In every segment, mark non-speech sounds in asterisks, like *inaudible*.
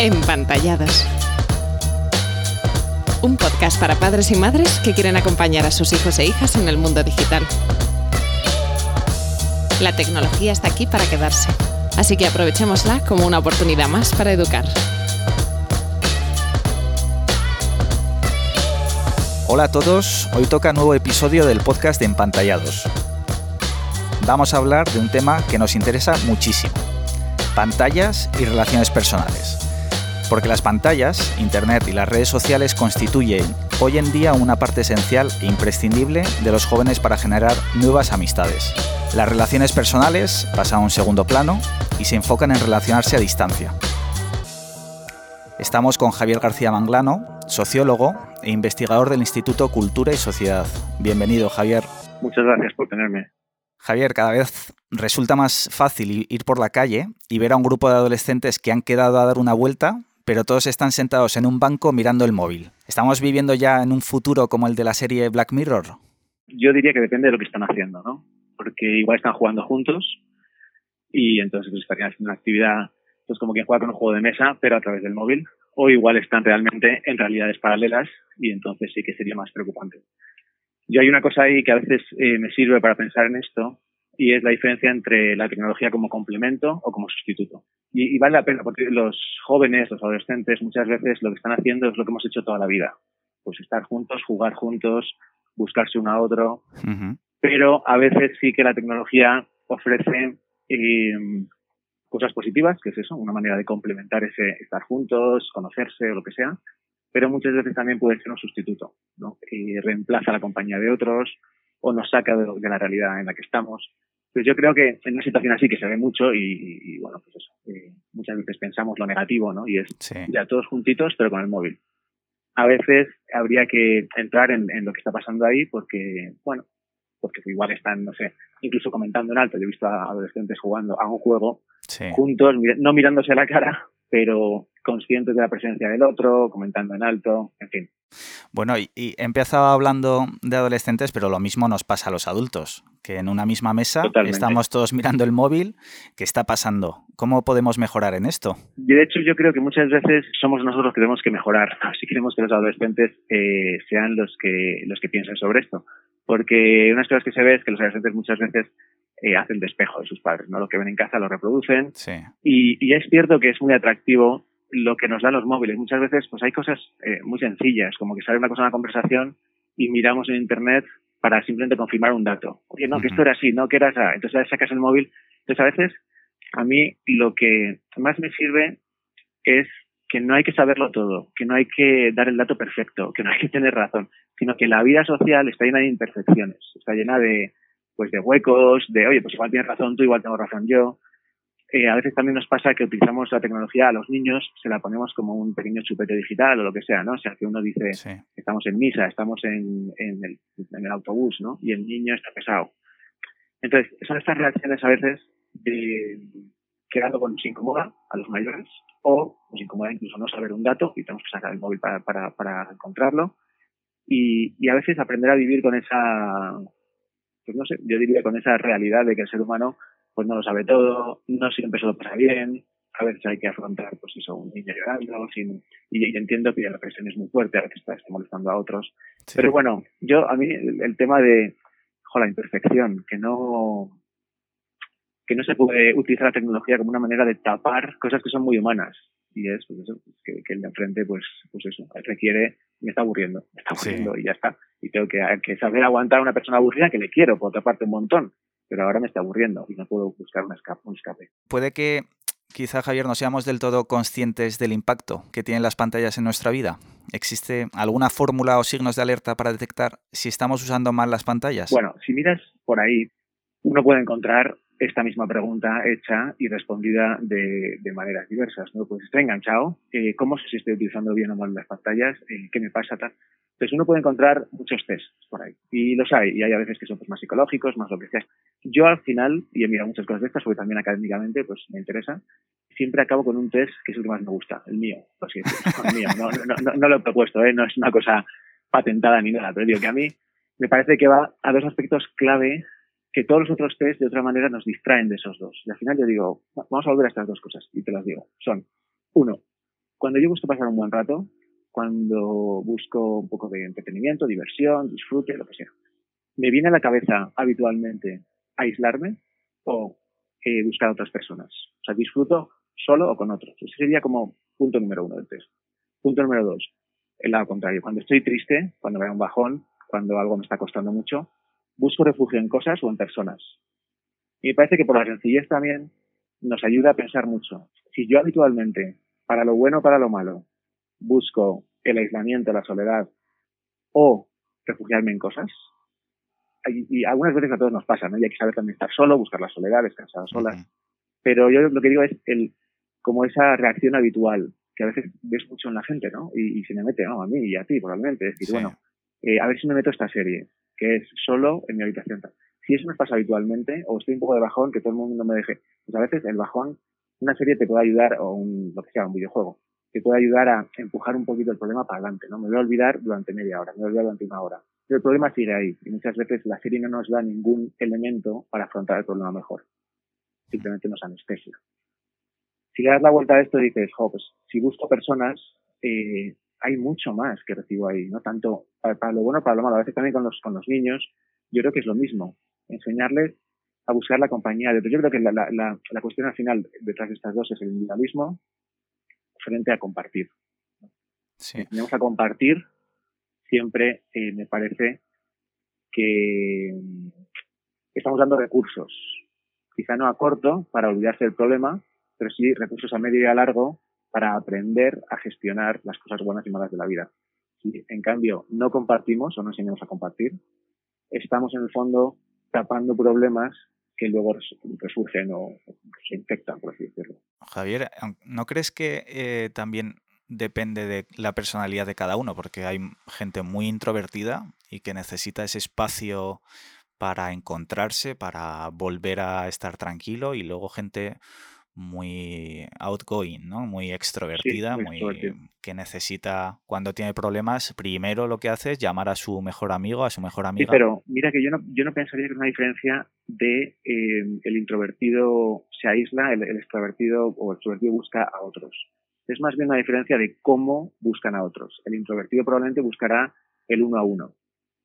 Empantallados. Un podcast para padres y madres que quieren acompañar a sus hijos e hijas en el mundo digital. La tecnología está aquí para quedarse, así que aprovechémosla como una oportunidad más para educar. Hola a todos, hoy toca nuevo episodio del podcast de Empantallados. Vamos a hablar de un tema que nos interesa muchísimo, pantallas y relaciones personales. Porque las pantallas, Internet y las redes sociales constituyen hoy en día una parte esencial e imprescindible de los jóvenes para generar nuevas amistades. Las relaciones personales pasan a un segundo plano y se enfocan en relacionarse a distancia. Estamos con Javier García Manglano, sociólogo e investigador del Instituto Cultura y Sociedad. Bienvenido, Javier. Muchas gracias por tenerme. Javier, cada vez resulta más fácil ir por la calle y ver a un grupo de adolescentes que han quedado a dar una vuelta pero todos están sentados en un banco mirando el móvil. ¿Estamos viviendo ya en un futuro como el de la serie Black Mirror? Yo diría que depende de lo que están haciendo, ¿no? Porque igual están jugando juntos y entonces pues, estarían haciendo una actividad, pues como quien juega con un juego de mesa, pero a través del móvil. O igual están realmente en realidades paralelas y entonces sí que sería más preocupante. Yo hay una cosa ahí que a veces eh, me sirve para pensar en esto y es la diferencia entre la tecnología como complemento o como sustituto. Y, vale la pena, porque los jóvenes, los adolescentes, muchas veces lo que están haciendo es lo que hemos hecho toda la vida. Pues estar juntos, jugar juntos, buscarse uno a otro. Pero a veces sí que la tecnología ofrece eh, cosas positivas, que es eso, una manera de complementar ese estar juntos, conocerse o lo que sea. Pero muchas veces también puede ser un sustituto, ¿no? Y reemplaza la compañía de otros o nos saca de, de la realidad en la que estamos. Pues yo creo que en una situación así que se ve mucho y, bueno, pues eso, eh, muchas veces pensamos lo negativo, ¿no? Y es ya todos juntitos pero con el móvil. A veces habría que entrar en, lo que está pasando ahí porque, bueno, porque igual están, no sé, incluso comentando en alto. Yo he visto a adolescentes jugando a un juego juntos, no mirándose a la cara, pero conscientes de la presencia del otro, comentando en alto, en fin. Bueno, y, he empezado hablando de adolescentes, pero lo mismo nos pasa a los adultos, que en una misma mesa estamos todos mirando el móvil. ¿Qué está pasando? ¿Cómo podemos mejorar en esto? de hecho, yo creo que muchas veces somos nosotros los que tenemos que mejorar. *laughs* Si queremos que los adolescentes eh, sean los que, los que piensen sobre esto. Porque una de las cosas que se ve es que los adolescentes muchas veces eh, hacen despejo de sus padres, ¿no? Lo que ven en casa lo reproducen. Y, y, es cierto que es muy atractivo lo que nos dan los móviles. Muchas veces pues hay cosas eh, muy sencillas, como que sale una cosa en la conversación y miramos en internet para simplemente confirmar un dato. Oye, no, que esto era así, no, que era así. Entonces sacas el móvil. Entonces a veces a mí lo que más me sirve es que no hay que saberlo todo, que no hay que dar el dato perfecto, que no hay que tener razón, sino que la vida social está llena de imperfecciones, está llena de pues de huecos, de oye, pues igual tienes razón tú, igual tengo razón yo, eh, a veces también nos pasa que utilizamos la tecnología a los niños, se la ponemos como un pequeño chupete digital o lo que sea, ¿no? O sea, que uno dice, estamos en misa, estamos en, en, el, en, el, autobús, ¿no? Y el niño está pesado. Entonces, son estas reacciones a veces de, que algo nos incomoda a los mayores o nos incomoda incluso no saber un dato y tenemos que sacar el móvil para, para, para encontrarlo. Y, y a veces aprender a vivir con esa, pues no sé, yo diría con esa realidad de que el ser humano pues no lo sabe todo, no siempre se lo pasa bien, a veces hay que afrontar, pues eso, un niño llorando, sin, y, entiendo que la presión es muy fuerte, a veces está, molestando a otros. Pero bueno, yo, a mí, el, tema de, la imperfección, que no, que no se puede utilizar la tecnología como una manera de tapar cosas que son muy humanas. Y es, pues eso, que, el de enfrente, pues, pues eso, requiere, me está aburriendo, me está aburriendo y ya está. Y tengo que, que saber aguantar a una persona aburrida que le quiero, por otra parte, un montón pero ahora me está aburriendo y no puedo buscar un escape. Un escape. Puede que quizá, Javier, no seamos del todo conscientes del impacto que tienen las pantallas en nuestra vida. ¿Existe alguna fórmula o signos de alerta para detectar si estamos usando mal las pantallas? Bueno, si miras por ahí, uno puede encontrar esta misma pregunta hecha y respondida de, maneras diversas. ¿no? Pues estoy enganchado, eh, ¿cómo sé si estoy utilizando bien o mal las pantallas? Eh, ¿Qué me pasa? Tal? Entonces uno puede encontrar muchos tests por ahí. Y los hay. Y hay a veces que son pues, más psicológicos, más lo que sea. Yo al final, y he mirado muchas cosas de estas, porque también académicamente pues me interesa, siempre acabo con un test que es el que más me gusta, el mío, *laughs* el mío. No, no, no, no, lo he propuesto, ¿eh? no es una cosa patentada ni nada, pero digo que a mí me parece que va a dos aspectos clave que todos los otros test de otra manera nos distraen de esos dos. Y al final yo digo, vamos a volver a estas dos cosas y te las digo. Son, uno, cuando yo busco pasar un buen rato, cuando busco un poco de entretenimiento, diversión, disfrute, lo que sea, me viene a la cabeza habitualmente aislarme o eh, buscar a otras personas. O sea, disfruto solo o con otros. Ese sería como punto número uno del test. Punto número dos, el lado contrario. Cuando estoy triste, cuando me da un bajón, cuando algo me está costando mucho, busco refugio en cosas o en personas. Y me parece que por la sencillez también nos ayuda a pensar mucho. Si yo habitualmente, para lo bueno o para lo malo, busco el aislamiento, la soledad o refugiarme en cosas, y, algunas veces a todos nos pasa, ¿no? Y hay que saber también estar solo, buscar la soledad, descansar solas. Pero yo lo que digo es el, como esa reacción habitual que a veces ves mucho en la gente, ¿no? Y, se me mete, ¿no? A mí y a ti, probablemente. decir, bueno, eh, a ver si me meto esta serie, que es solo en mi habitación. Si eso me pasa habitualmente, o estoy un poco de bajón, que todo el mundo me deje, pues a veces el bajón, una serie te puede ayudar, o un, lo que sea, un videojuego, te puede ayudar a empujar un poquito el problema para adelante, ¿no? Me voy a olvidar durante media hora, me voy a olvidar durante una hora. Pero el problema sigue ahí, y muchas veces la serie no nos da ningún elemento para afrontar el problema mejor. Simplemente nos anestesia. Si le das la vuelta a esto y dices, jo, pues si busco personas, eh, hay mucho más que recibo ahí, ¿no? Tanto para, lo bueno, para lo malo. A veces también con los, con los niños, yo creo que es lo mismo. Enseñarles a buscar la compañía. Yo creo que la, la, la, cuestión al final detrás de estas dos es el individualismo frente a compartir. Sí. Tenemos a compartir, siempre eh, me parece que estamos dando recursos. Quizá no a corto para olvidarse del problema, pero sí recursos a medio y a largo para aprender a gestionar las cosas buenas y malas de la vida. Si en cambio no compartimos o no enseñamos a compartir, estamos en el fondo tapando problemas que luego resurgen o se infectan, por así decirlo. Javier, ¿no crees que eh, también depende de la personalidad de cada uno? Porque hay gente muy introvertida y que necesita ese espacio para encontrarse, para volver a estar tranquilo y luego gente muy outgoing, ¿no? Muy extrovertida, muy, que necesita cuando tiene problemas, primero lo que hace es llamar a su mejor amigo, a su mejor amiga. Sí, pero mira que yo no, yo no pensaría que es una diferencia de eh, el introvertido se aísla, el, extrovertido o el extrovertido busca a otros. Es más bien una diferencia de cómo buscan a otros. El introvertido probablemente buscará el uno a uno,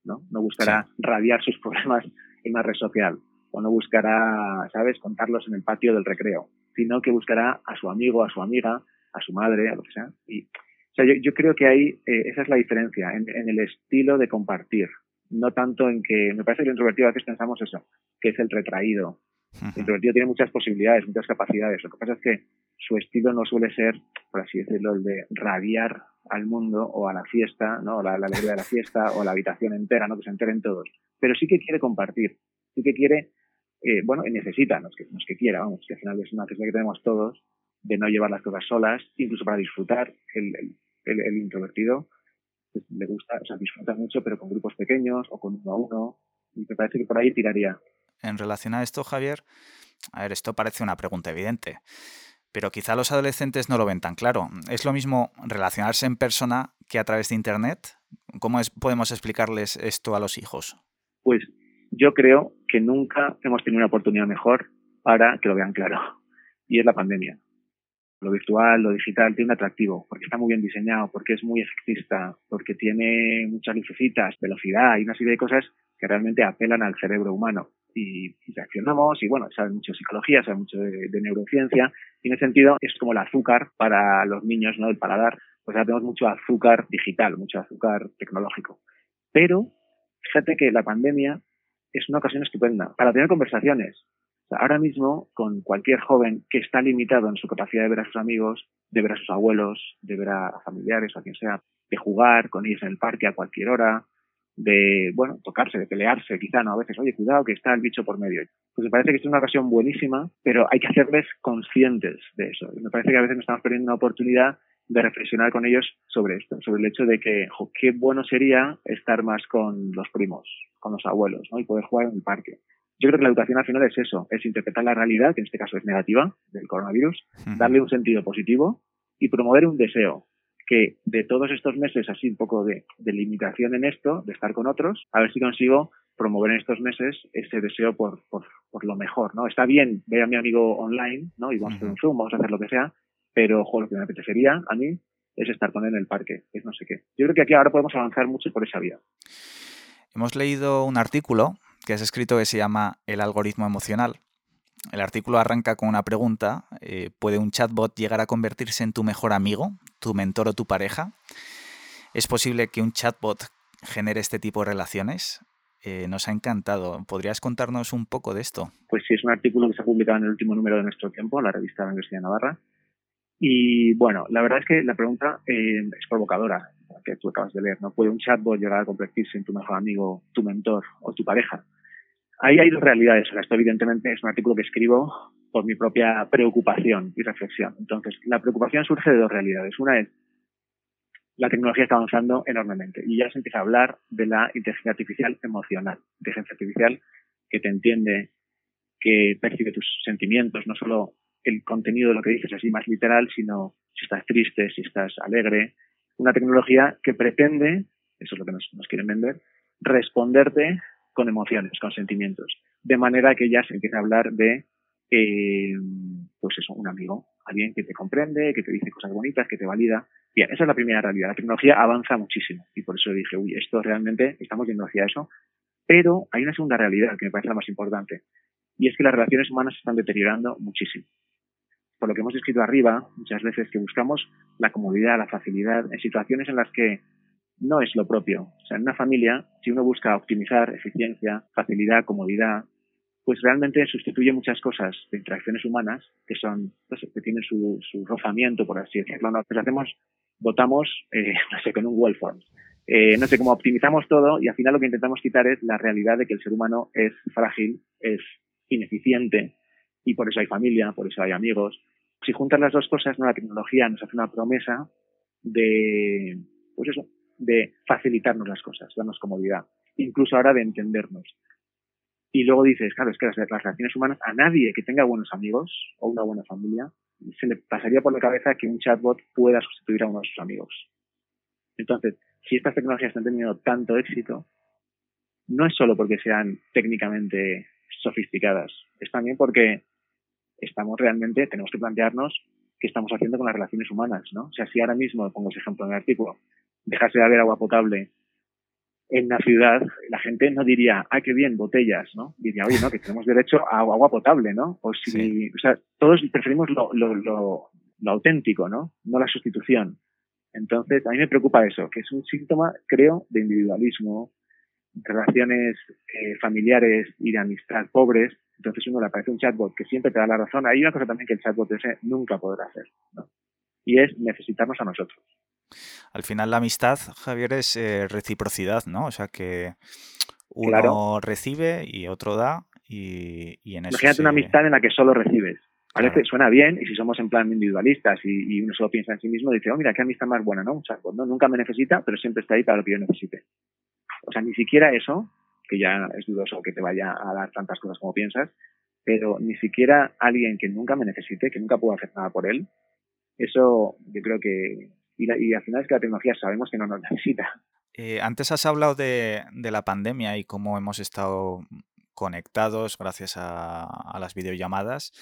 ¿no? No buscará radiar sus *laughs* problemas en una red social o no buscará, ¿sabes?, contarlos en el patio del recreo sino que buscará a su amigo, a su amiga, a su madre, a lo que sea. Y, o sea, yo, creo que ahí eh, esa es la diferencia, en, el estilo de compartir. No tanto en que, me parece que el introvertido a veces pensamos eso, que es el retraído. El introvertido tiene muchas posibilidades, muchas capacidades. Lo que pasa es que su estilo no suele ser, por así decirlo, el de radiar al mundo o a la fiesta, ¿no? La, la alegría de la fiesta o la habitación entera, ¿no? Que se enteren todos. Pero sí que quiere compartir, sí que quiere eh, bueno, necesita, no es, que, no que quiera, vamos, que al final es una necesidad que tenemos todos de no llevar las cosas solas, incluso para disfrutar, el, el, introvertido pues, le gusta, o sea, disfruta mucho, pero con grupos pequeños o con uno a uno, y me parece que por ahí tiraría. En relación a esto, Javier, a ver, esto parece una pregunta evidente, pero quizá los adolescentes no lo ven tan claro. ¿Es lo mismo relacionarse en persona que a través de Internet? ¿Cómo es, podemos explicarles esto a los hijos? Pues yo creo que nunca hemos tenido una oportunidad mejor para que lo vean claro. Y es la pandemia. Lo virtual, lo digital tiene un atractivo, porque está muy bien diseñado, porque es muy efectista, porque tiene muchas lucecitas, velocidad y una serie de cosas que realmente apelan al cerebro humano. Y, reaccionamos, y bueno, sabe mucho psicología, sabe mucho de, neurociencia, y en ese sentido es como el azúcar para los niños, ¿no? El paladar, pues ahora tenemos mucho azúcar digital, mucho azúcar tecnológico. Pero fíjate que la pandemia es una ocasión estupenda para tener conversaciones. ahora mismo, con cualquier joven que está limitado en su capacidad de ver a sus amigos, de ver a sus abuelos, de ver a familiares o a quien sea, de jugar con ellos en el parque a cualquier hora, de, bueno, tocarse, de pelearse, quizá, ¿no? A veces, oye, cuidado que está el bicho por medio. Pues me parece que es una ocasión buenísima, pero hay que hacerles conscientes de eso. me parece que a veces nos estamos perdiendo una oportunidad de reflexionar con ellos sobre esto, sobre el hecho de que qué bueno sería estar más con los primos, con los abuelos, ¿no? Y poder jugar en el parque. Yo creo que la educación al final es eso, es interpretar la realidad, que en este caso es negativa, del coronavirus, darle un sentido positivo y promover un deseo que de todos estos meses, así un poco de, limitación en esto, de estar con otros, a ver si consigo promover en estos meses ese deseo por, por, por lo mejor, ¿no? Está bien ver a mi amigo online, ¿no? Y vamos a hacer un Zoom, vamos a hacer lo que sea, pero ojo, lo que me apetecería a mí es estar con él en el parque, es no sé qué. Yo creo que aquí ahora podemos avanzar mucho por esa vía. Hemos leído un artículo que has escrito que se llama El algoritmo emocional. El artículo arranca con una pregunta. Eh, ¿Puede un chatbot llegar a convertirse en tu mejor amigo, tu mentor o tu pareja? ¿Es posible que un chatbot genere este tipo de relaciones? Eh, nos ha encantado. ¿Podrías contarnos un poco de esto? Pues sí, es un artículo que se ha publicado en el último número de nuestro tiempo, la revista de la Universidad de Navarra. Y bueno, la verdad es que la pregunta eh, es provocadora, que tú acabas de leer. ¿No puede un chatbot llegar a convertirse en tu mejor amigo, tu mentor o tu pareja? Ahí hay dos realidades. Esto evidentemente es un artículo que escribo por mi propia preocupación y reflexión. Entonces, la preocupación surge de dos realidades. Una es la tecnología está avanzando enormemente y ya se empieza a hablar de la inteligencia artificial emocional, inteligencia artificial que te entiende, que percibe tus sentimientos, no solo el contenido de lo que dices así más literal, sino si estás triste, si estás alegre. Una tecnología que pretende, eso es lo que nos, quieren vender, responderte con emociones, con sentimientos. De manera que ya se empieza a hablar de, eh, pues eso, un amigo, alguien que te comprende, que te dice cosas bonitas, que te valida. Bien, esa es la primera realidad. La tecnología avanza muchísimo y por eso dije, uy, esto realmente estamos yendo hacia eso. Pero hay una segunda realidad que me parece la más importante y es que las relaciones humanas se están deteriorando muchísimo. Por lo que hemos escrito arriba, muchas veces que buscamos la comodidad, la facilidad en situaciones en las que no es lo propio. O sea, en una familia, si uno busca optimizar eficiencia, facilidad, comodidad, pues realmente sustituye muchas cosas de interacciones humanas que son, que tienen su, rozamiento, por así decirlo. ¿no? Pues hacemos, votamos, eh, *laughs* no sé, con un well form. Eh, no sé, cómo optimizamos todo y al final lo que intentamos quitar es la realidad de que el ser humano es frágil, es ineficiente y por eso hay familia, por eso hay amigos. Si juntas las dos cosas, ¿no? la tecnología nos hace una promesa de, pues eso, de facilitarnos las cosas, darnos comodidad, incluso ahora de entendernos. Y luego dices, claro, es que las, relaciones humanas, a nadie que tenga buenos amigos o una buena familia, se le pasaría por la cabeza que un chatbot pueda sustituir a uno de sus amigos. Entonces, si estas tecnologías están teniendo tanto éxito, no es solo porque sean técnicamente sofisticadas, es también porque estamos realmente, tenemos que plantearnos qué estamos haciendo con las relaciones humanas, ¿no? O sea, si ahora mismo, pongo ese ejemplo en el artículo, dejase de haber agua potable en la ciudad, la gente no diría, ah, qué bien, botellas, ¿no? Diría, oye, no, que tenemos derecho a agua potable, ¿no? O si, o sea, todos preferimos lo, lo, lo, lo auténtico, ¿no? No la sustitución. Entonces, a mí me preocupa eso, que es un síntoma, creo, de individualismo, relaciones eh, familiares y de amistad pobres. Entonces uno le aparece un chatbot que siempre te da la razón. Hay una cosa también que el chatbot ese nunca podrá hacer, ¿no? Y es necesitarnos a nosotros. Al final la amistad, Javier, es eh, reciprocidad, ¿no? O sea que uno recibe y otro da y, en eso Imagínate una amistad en la que solo recibes. Parece, suena bien, y si somos en plan individualistas y, uno solo piensa en sí mismo, dice, oh, mira, qué amistad más buena, ¿no? Un chatbot, ¿no? Nunca me necesita, pero siempre está ahí para lo que yo necesite. O sea, ni siquiera eso, que ya es dudoso que te vaya a dar tantas cosas como piensas, pero ni siquiera alguien que nunca me necesite, que nunca pueda hacer nada por él, eso yo creo que y, al final es que la tecnología sabemos que no nos *laughs* necesita. Eh, antes has hablado de, la pandemia y cómo hemos estado conectados gracias a, las videollamadas.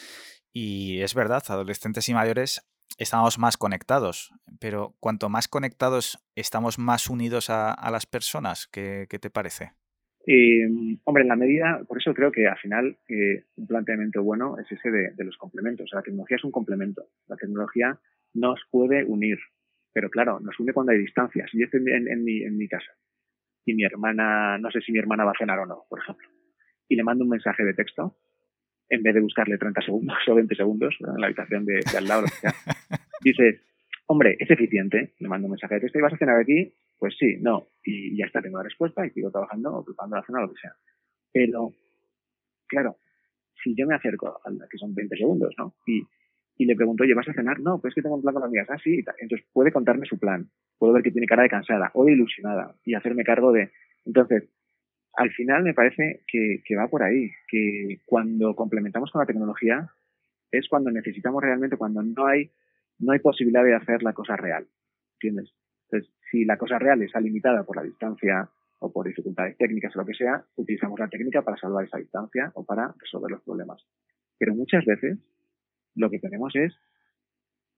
Y es verdad, adolescentes y mayores estamos más conectados, pero cuanto más conectados estamos más unidos a, las personas. ¿Qué, te parece? Eh, hombre, en la medida, por eso creo que al final eh, un planteamiento bueno es ese de, de, los complementos. La tecnología es un complemento. La tecnología nos puede unir, pero claro, nos une cuando hay distancias. Yo estoy en, mi, en mi casa y mi hermana, no sé si mi hermana va a cenar o no, por ejemplo, y le mando un mensaje de texto, en vez de buscarle 30 segundos *laughs* o 20 segundos en la habitación de, al lado, *laughs* dice, hombre, es eficiente, le mando un mensaje de texto y vas a cenar aquí, pues sí, no, y ya está, tengo la respuesta y sigo trabajando o preparando la cena o lo que sea. Pero, claro, si yo me acerco, a que son 20 segundos, ¿no? Y y le pregunto, oye, ¿vas a cenar? No, pues es que tengo un plan con las amigas. Ah, sí. Entonces puede contarme su plan. Puedo ver que tiene cara de cansada o de ilusionada y hacerme cargo de... Entonces, al final me parece que, que va por ahí, que cuando complementamos con la tecnología es cuando necesitamos realmente, cuando no hay, no hay posibilidad de hacer la cosa real. ¿Entiendes? Entonces, si la cosa real está limitada por la distancia o por dificultades técnicas o lo que sea, utilizamos la técnica para salvar esa distancia o para resolver los problemas. Pero muchas veces lo que tenemos es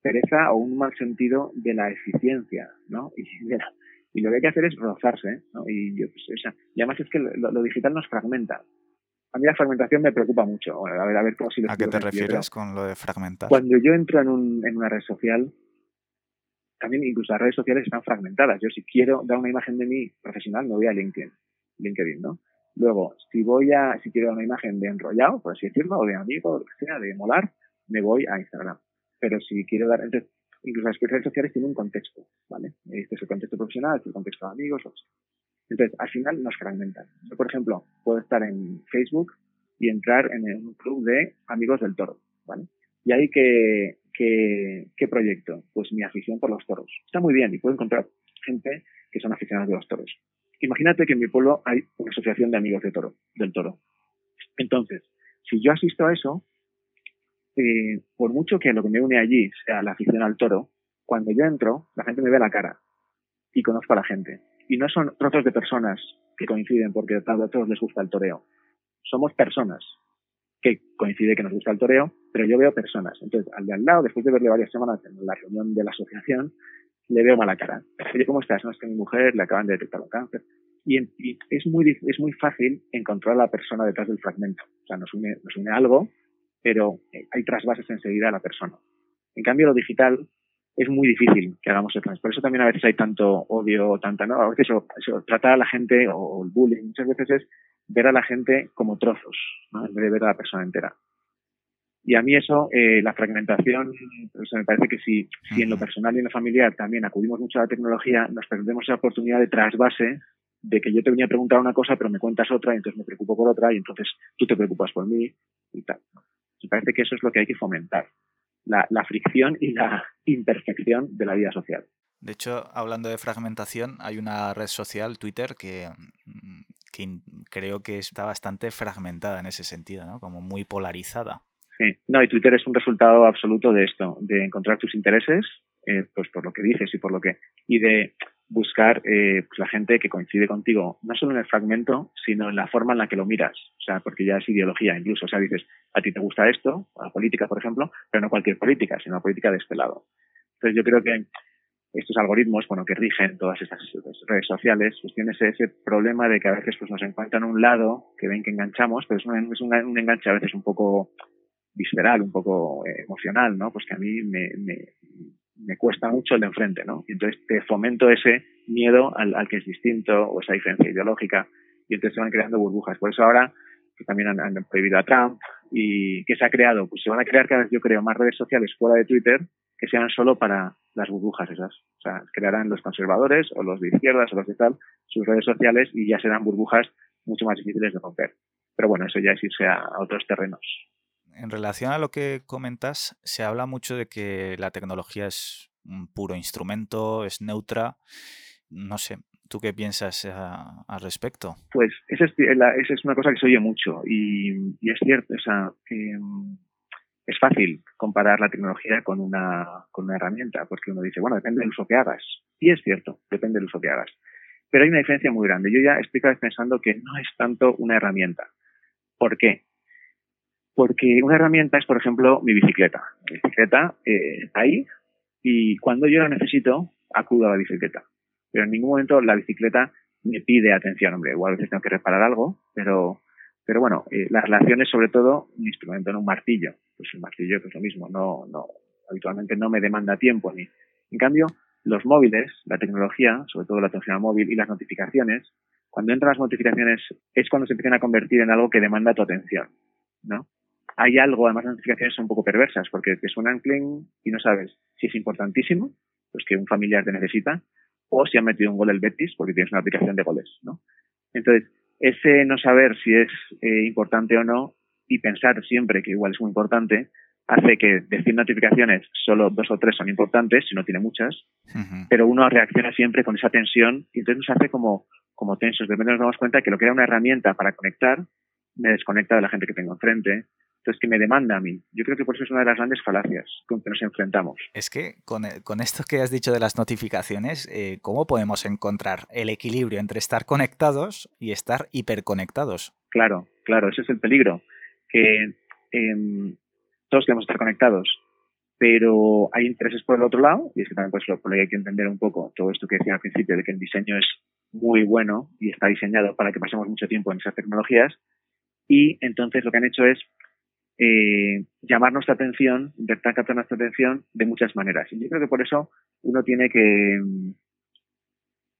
pereza o un mal sentido de la eficiencia, ¿no? Y, *laughs* y lo que hay que hacer es rozarse, ¿no? Y, yo, pues, y además es que lo, digital nos fragmenta. A mí la fragmentación me preocupa mucho. A ver, a ver cómo si ¿A qué te refieres con lo de fragmentar? Cuando yo entro en, un, en una red social, también incluso las redes sociales están fragmentadas. Yo si quiero dar una imagen de mí profesional, me voy a LinkedIn, LinkedIn, ¿no? Luego, si voy a, si quiero dar una imagen de enrollado, por así decirlo, o de amigo, o lo que sea, de molar, me voy a Instagram. Pero si quiero dar, entonces, incluso las redes sociales tienen un contexto, ¿vale? Este es el contexto profesional, este es el contexto de amigos, o sea. Entonces, al final nos fragmentan. Yo, por ejemplo, puedo estar en Facebook y entrar en un club de amigos del toro, ¿vale? Y ahí que, que, ¿qué proyecto? Pues mi afición por los toros. Está muy bien y puedo encontrar gente que son aficionados de los toros. Imagínate que en mi pueblo hay una asociación de amigos de toro, del toro. Entonces, si yo asisto a eso, eh, por mucho que lo que me une allí sea la afición al toro, cuando yo entro, la gente me ve la cara y conozco a la gente. Y no son trozos de personas que coinciden porque a todos les gusta el toreo. Somos personas que coincide que nos gusta el toreo, pero yo veo personas. Entonces, al de al lado, después de verle varias semanas en la reunión de la asociación, le veo mala cara. Oye, ¿cómo estás? No, es que mi mujer le acaban de detectar un cáncer. Y, es, muy, es muy fácil encontrar a la persona detrás del fragmento. O sea, nos une, nos une algo, pero eh, hay trasvases enseguida a la persona. En cambio, lo digital es muy difícil que hagamos eso. Por eso también a veces hay tanto odio, tanta, ¿no? A veces eso, tratar a la gente o, el bullying muchas veces es ver a la gente como trozos, ¿no? En vez de ver a la persona entera. Y a mí eso, eh, la fragmentación, me parece que si, si en lo personal y en lo familiar también acudimos mucho a la tecnología, nos perdemos esa oportunidad de trasvase de que yo te venía a preguntar una cosa, pero me cuentas otra, y entonces me preocupo por otra, y entonces tú te preocupas por mí, y tal. Me parece que eso es lo que hay que fomentar, la, la fricción y la imperfección de la vida social. De hecho, hablando de fragmentación, hay una red social, Twitter, que, que creo que está bastante fragmentada en ese sentido, ¿no? Como muy polarizada. Sí, no, y Twitter es un resultado absoluto de esto, de encontrar tus intereses, eh, pues por lo que dices y por lo que, y de buscar eh, pues la gente que coincide contigo, no solo en el fragmento, sino en la forma en la que lo miras, o sea, porque ya es ideología incluso, o sea, dices, a ti te gusta esto, la política, por ejemplo, pero no cualquier política, sino la política de este lado. Entonces yo creo que estos algoritmos, bueno, que rigen todas estas redes sociales, pues tienen ese, problema de que a veces pues nos encuentran un lado que ven que enganchamos, pero es un, es un enganche a veces un poco visceral, un poco eh, emocional, ¿no? Pues que a mí me, me, me, cuesta mucho el de enfrente, ¿no? Y entonces te fomento ese miedo al, que es distinto o esa diferencia ideológica y entonces se van creando burbujas. Por eso ahora que también han, han, prohibido a Trump y que se ha creado, pues se van a crear cada vez, yo creo, más redes sociales fuera de Twitter que sean solo para las burbujas esas. O sea, crearán los conservadores o los de izquierdas o los de tal sus redes sociales y ya serán burbujas mucho más difíciles de romper. Pero bueno, eso ya es irse a otros terrenos en relación a lo que comentas, se habla mucho de que la tecnología es un puro instrumento, es neutra. No sé, ¿tú qué piensas al respecto? Pues esa es, una cosa que se oye mucho y, es cierto, o sea, mm, es fácil comparar la tecnología con una, con una herramienta, porque uno dice, bueno, depende del uso que hagas. Y es cierto, depende del uso que hagas. Pero hay una diferencia muy grande. Yo ya estoy cada vez pensando que no es tanto una herramienta. ¿Por qué? Porque una herramienta es, por ejemplo, mi bicicleta. Mi bicicleta eh, ahí y cuando yo la necesito, acudo a la bicicleta. Pero en ningún momento la bicicleta me pide atención, hombre. Igual a veces tengo que reparar algo, pero, pero bueno, eh, las relaciones, sobre todo, un instrumento, no un martillo. Pues el martillo es lo mismo, no, no, habitualmente no me demanda tiempo ni. En cambio, los móviles, la tecnología, sobre todo la tecnología móvil y las notificaciones, cuando entran las notificaciones es cuando se empiezan a convertir en algo que demanda tu atención, ¿no? Hay algo, además las notificaciones son un poco perversas, porque te suenan cling y no sabes si es importantísimo, pues que un familiar te necesita, o si han metido un gol el Betis, porque tienes una aplicación de goles, ¿no? Entonces, ese no saber si es eh, importante o no, y pensar siempre que igual es muy importante, hace que de 100 notificaciones solo dos o tres son importantes, si no tiene muchas, pero uno reacciona siempre con esa tensión y entonces nos hace como, como tensos. De repente nos damos cuenta que lo que era una herramienta para conectar me desconecta de la gente que tengo enfrente, entonces, que me demanda a mí. Yo creo que por eso es una de las grandes falacias con que nos enfrentamos. Es que con, eh, esto que has dicho de las notificaciones, eh, ¿cómo podemos encontrar el equilibrio entre estar conectados y estar hiperconectados? Claro, claro, ese es el peligro. Que em, todos queremos estar conectados, pero hay intereses por el otro lado, y es que también pues lo, hay que entender un poco todo esto que decía al principio, de que el diseño es muy bueno y está diseñado para que pasemos mucho tiempo en esas tecnologías, y entonces lo que han hecho es eh, llamar nuestra atención, intentar captar nuestra atención de muchas maneras. Y yo creo que por eso uno tiene que,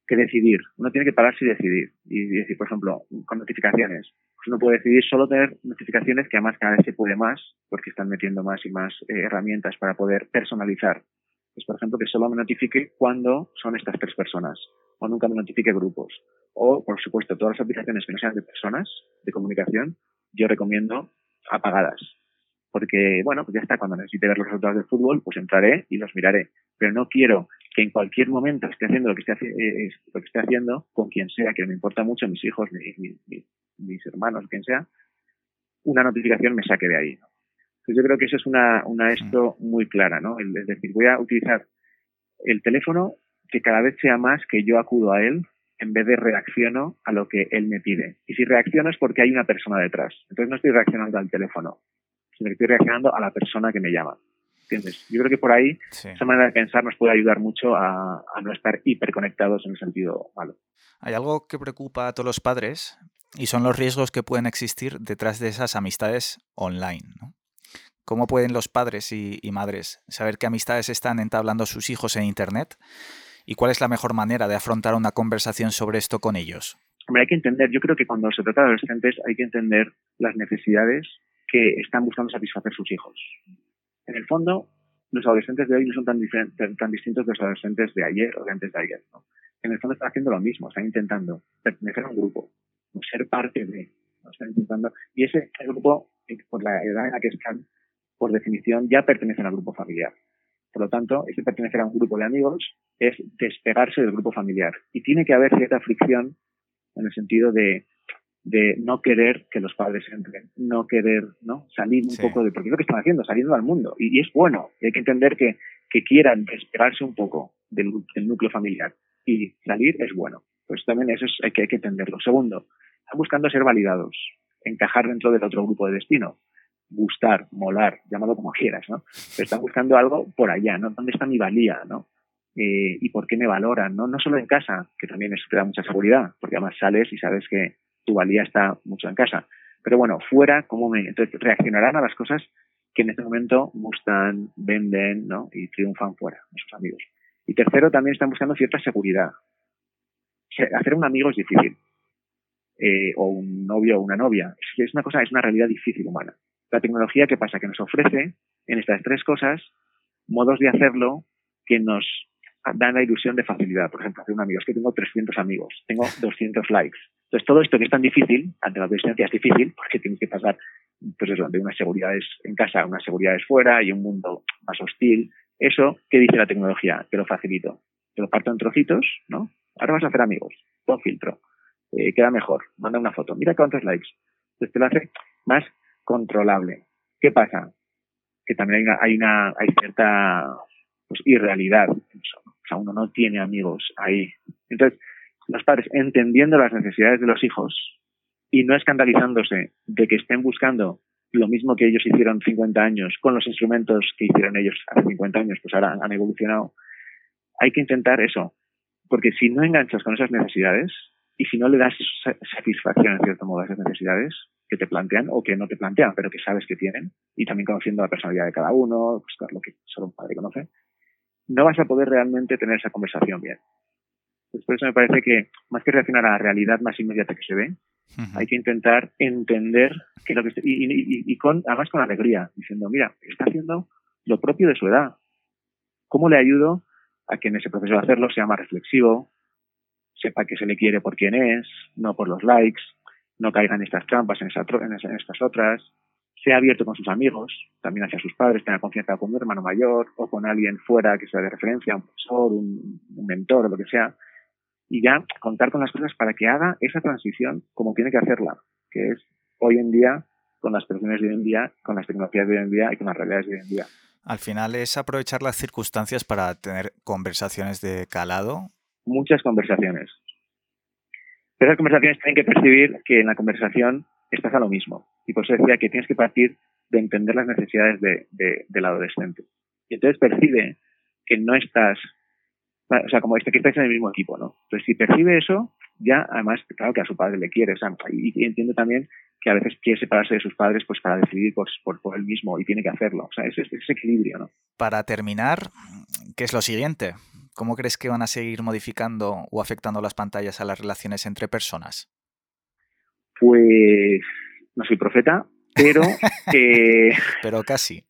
que decidir, uno tiene que pararse y decidir. Y decir, por ejemplo, con notificaciones. Pues uno puede decidir solo tener notificaciones que además cada vez se puede más, porque están metiendo más y más eh, herramientas para poder personalizar. Pues, por ejemplo, que solo me notifique cuando son estas tres personas, o nunca me notifique grupos. O, por supuesto, todas las aplicaciones que no sean de personas, de comunicación, yo recomiendo apagadas. Porque, bueno, pues ya está, cuando necesite ver los resultados del fútbol, pues entraré y los miraré. Pero no quiero que en cualquier momento esté haciendo lo que esté, eh, lo que esté haciendo con quien sea, que me importa mucho, mis hijos, mis, hermanos, quien sea, una notificación me saque de ahí. Entonces yo creo que eso es una, una esto muy clara, ¿no? Es decir, voy a utilizar el teléfono que cada vez sea más que yo acudo a él en vez de reacciono a lo que él me pide. Y si reacciono es porque hay una persona detrás. Entonces no estoy reaccionando al teléfono, sino que estoy reaccionando a la persona que me llama. ¿Entiendes? Yo creo que por ahí esa manera de pensar nos puede ayudar mucho a, no estar hiperconectados en el sentido malo. Hay algo que preocupa a todos los padres y son los riesgos que pueden existir detrás de esas amistades online. ¿Cómo pueden los padres y, y madres saber qué amistades están entablando sus hijos en Internet y cuál es la mejor manera de afrontar una conversación sobre esto con ellos? Hombre, hay que entender, yo creo que cuando se trata de adolescentes hay que entender las necesidades que están buscando satisfacer sus hijos. En el fondo, los adolescentes de hoy no son tan, tan distintos de los adolescentes de ayer o de antes de ayer. En el fondo están haciendo lo mismo, están intentando pertenecer a un grupo, ser parte de, están intentando, y ese grupo, por la edad en la que están, por definición, ya pertenecen al grupo familiar. Por lo tanto, ese pertenecer a un grupo de amigos es despegarse del grupo familiar. Y tiene que haber cierta fricción en el sentido de, de no querer que los padres entren, no querer no salir un poco de, porque es lo que están haciendo, saliendo al mundo. Y, es bueno, y hay que entender que, que quieran despegarse un poco del, núcleo familiar. Y salir es bueno. Pues también eso es, hay, que, hay que entenderlo. Segundo, están buscando ser validados, encajar dentro del otro grupo de destino gustar, molar, llámalo como quieras, ¿no? Pero están buscando algo por allá, ¿no? ¿Dónde está mi valía, ¿no? Eh, y por qué me valoran, ¿no? No solo en casa, que también te da mucha seguridad, porque además sales y sabes que tu valía está mucho en casa. Pero bueno, fuera, ¿cómo me...? Entonces reaccionarán a las cosas que en este momento gustan, venden, ¿no? Y triunfan fuera, sus amigos. Y tercero, también están buscando cierta seguridad. hacer un amigo es difícil. Eh, o un novio o una novia. Es una cosa, es una realidad difícil humana. La tecnología, ¿qué pasa? Que nos ofrece en estas tres cosas modos de hacerlo que nos dan la ilusión de facilidad. Por ejemplo, hacer un amigo, es que tengo 300 amigos, tengo 200 likes. Entonces, todo esto que es tan difícil, ante la presencia es difícil, porque tienes que pasar pues eso, de unas seguridades en casa unas seguridades fuera y un mundo más hostil. Eso, ¿qué dice la tecnología? Que lo facilito. Te lo parto en trocitos, ¿no? Ahora vas a hacer amigos, pon filtro. Eh, queda mejor, manda una foto, mira cuántos likes. Entonces te lo hace más controlable. ¿Qué pasa? Que también hay una, hay, una, hay cierta pues, irrealidad. O sea, uno no tiene amigos ahí. Entonces, los padres, entendiendo las necesidades de los hijos y no escandalizándose de que estén buscando lo mismo que ellos hicieron 50 años con los instrumentos que hicieron ellos hace 50 años, pues ahora han evolucionado. Hay que intentar eso, porque si no enganchas con esas necesidades y si no le das satisfacción en cierto modo a esas necesidades, que te plantean o que no te plantean, pero que sabes que tienen, y también conociendo la personalidad de cada uno, pues, lo que solo un padre conoce, no vas a poder realmente tener esa conversación bien. Pues por eso me parece que más que reaccionar a la realidad más inmediata que se ve, hay que intentar entender que lo que y, y, con además con alegría, diciendo, mira, está haciendo lo propio de su edad. ¿Cómo le ayudo a que en ese proceso de hacerlo sea más reflexivo, sepa que se le quiere por quien es, no por los likes, no caigan en estas trampas, en, en, estas otras, sea abierto con sus amigos, también hacia sus padres, tenga confianza con un hermano mayor o con alguien fuera que sea de referencia, un profesor, un, mentor o lo que sea, y ya contar con las cosas para que haga esa transición como tiene que hacerla, que es hoy en día, con las personas de hoy en día, con las tecnologías de hoy en día y con las realidades de hoy en día. Al final es aprovechar las circunstancias para tener conversaciones de calado. Muchas conversaciones. Pero esas conversaciones tienen que percibir que en la conversación estás a lo mismo. Y por eso decía que tienes que partir de entender las necesidades de, del adolescente. Y entonces percibe que no estás, o sea, como este, que estás en el mismo equipo, ¿no? Entonces, si percibe eso, ya, además, claro que a su padre le quiere, o sea, y, entiende también que a veces quiere separarse de sus padres pues para decidir por, por, por él mismo y tiene que hacerlo. O sea, es ese equilibrio, ¿no? Para terminar, ¿qué es lo siguiente? ¿Cómo crees que van a seguir modificando o afectando las pantallas a las relaciones entre personas? Pues no soy profeta, pero *laughs* pero casi.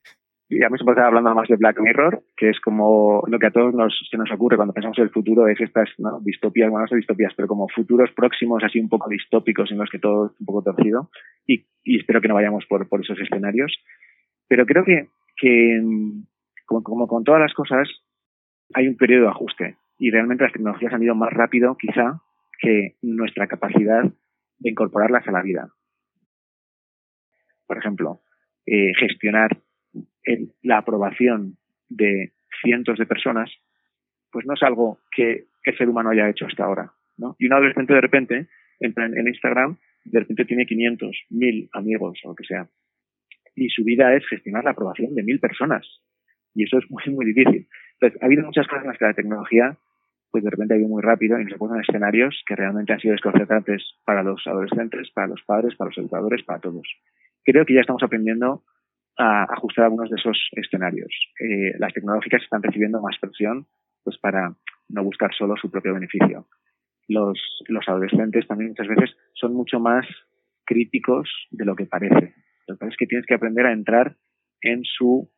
Ya me empezado hablando más de Black Mirror, que es como lo que a todos nos, se nos ocurre cuando pensamos en el futuro, es estas ¿no? distopías, bueno, no son distopías, pero como futuros próximos, así un poco distópicos, en los que todo es un poco torcido, y, y espero que no vayamos por, por esos escenarios. Pero creo que, que como, como con todas las cosas, hay un periodo de ajuste, y realmente las tecnologías han ido más rápido, quizá, que nuestra capacidad de incorporarlas a la vida. Por ejemplo, eh, gestionar la aprobación de cientos de personas, pues no es algo que, el ser humano haya hecho hasta ahora. Y un adolescente de repente entra en, Instagram, de repente tiene 500, 1000 amigos o lo que sea. Y su vida es gestionar la aprobación de mil personas. Y eso es muy, muy difícil. Entonces, ha habido muchas cosas en las que la tecnología pues de repente ha ido muy rápido y nos ponen escenarios que realmente han sido desconcertantes para los adolescentes, para los padres, para los educadores, para todos. Creo que ya estamos aprendiendo a ajustar algunos de esos escenarios. Eh, las tecnológicas están recibiendo más presión pues para no buscar solo su propio beneficio. Los, los adolescentes también muchas veces son mucho más críticos de lo que parece. Lo que pasa es que tienes que aprender a entrar en su,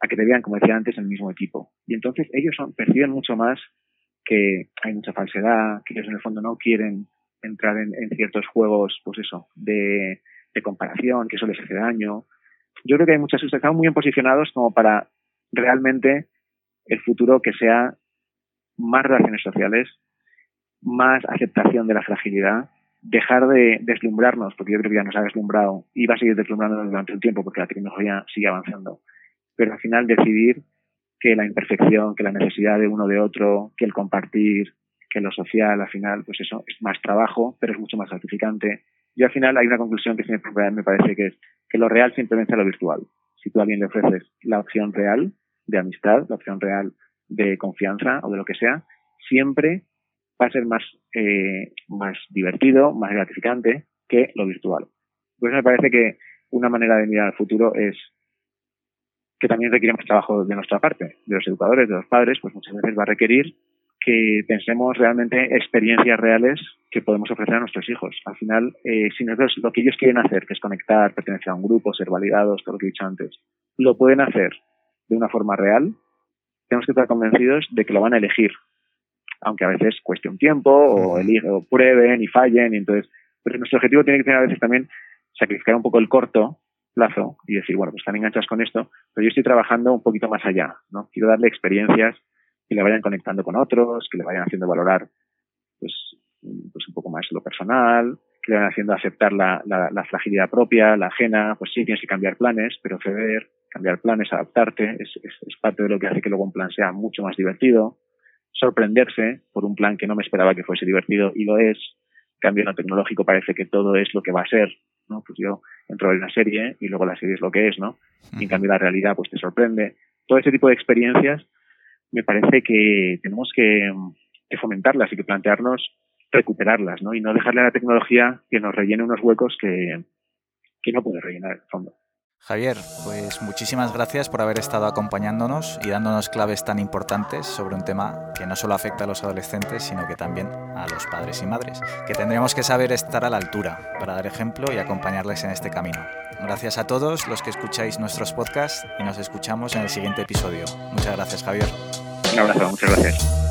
a que te vean, como decía antes, en el mismo equipo. Y entonces ellos son, perciben mucho más que hay mucha falsedad, que ellos en el fondo no quieren entrar en, ciertos juegos, pues eso, de, comparación, que eso les hace daño, yo creo que hay muchas estamos muy bien posicionados como para realmente el futuro que sea más relaciones sociales, más aceptación de la fragilidad, dejar de deslumbrarnos, porque yo creo que ya nos ha deslumbrado y va a seguir deslumbrándonos durante un tiempo porque la tecnología sigue avanzando, pero al final decidir que la imperfección, que la necesidad de uno de otro, que el compartir, que lo social, al final, pues eso es más trabajo, pero es mucho más gratificante. Y al final hay una conclusión que me parece que es que lo real siempre vence lo virtual. Si tú a alguien le ofreces la opción real de amistad, la opción real de confianza o de lo que sea, siempre va a ser más, eh, más divertido, más gratificante que lo virtual. Pues me parece que una manera de mirar al futuro es que también requiere más trabajo de nuestra parte, de los educadores, de los padres, pues muchas veces va a requerir que pensemos realmente experiencias reales que podemos ofrecer a nuestros hijos. Al final, eh, si nosotros lo que ellos quieren hacer, que es conectar, pertenecer a un grupo, ser validados, todo lo que he dicho antes, lo pueden hacer de una forma real, tenemos que estar convencidos de que lo van a elegir, aunque a veces cueste un tiempo o, eligen, o prueben y fallen. Y entonces, pero nuestro objetivo tiene que tener a veces también sacrificar un poco el corto plazo y decir, bueno, pues están enganchados con esto, pero yo estoy trabajando un poquito más allá, ¿no? Quiero darle experiencias que le vayan conectando con otros, que le vayan haciendo valorar pues, pues un poco más lo personal, que le vayan haciendo aceptar la, la, fragilidad propia, la ajena, pues sí, tienes que cambiar planes, pero ceder, cambiar planes, adaptarte, es, es, parte de lo que hace que luego un plan sea mucho más divertido, sorprenderse por un plan que no me esperaba que fuese divertido y lo es, cambio no tecnológico parece que todo es lo que va a ser, ¿no? Pues yo entro en una serie y luego la serie es lo que es, ¿no? Y en cambio la realidad pues te sorprende. Todo ese tipo de experiencias me parece que tenemos que, fomentarlas y que plantearnos recuperarlas, ¿no? Y no dejarle a la tecnología que nos rellene unos huecos que, que no puede rellenar el fondo. Javier, pues muchísimas gracias por haber estado acompañándonos y dándonos claves tan importantes sobre un tema que no solo afecta a los adolescentes, sino que también a los padres y madres, que tendremos que saber estar a la altura para dar ejemplo y acompañarles en este camino. Gracias a todos los que escucháis nuestros podcasts y nos escuchamos en el siguiente episodio. Muchas gracias, Javier. Un abrazo, muchas gracias.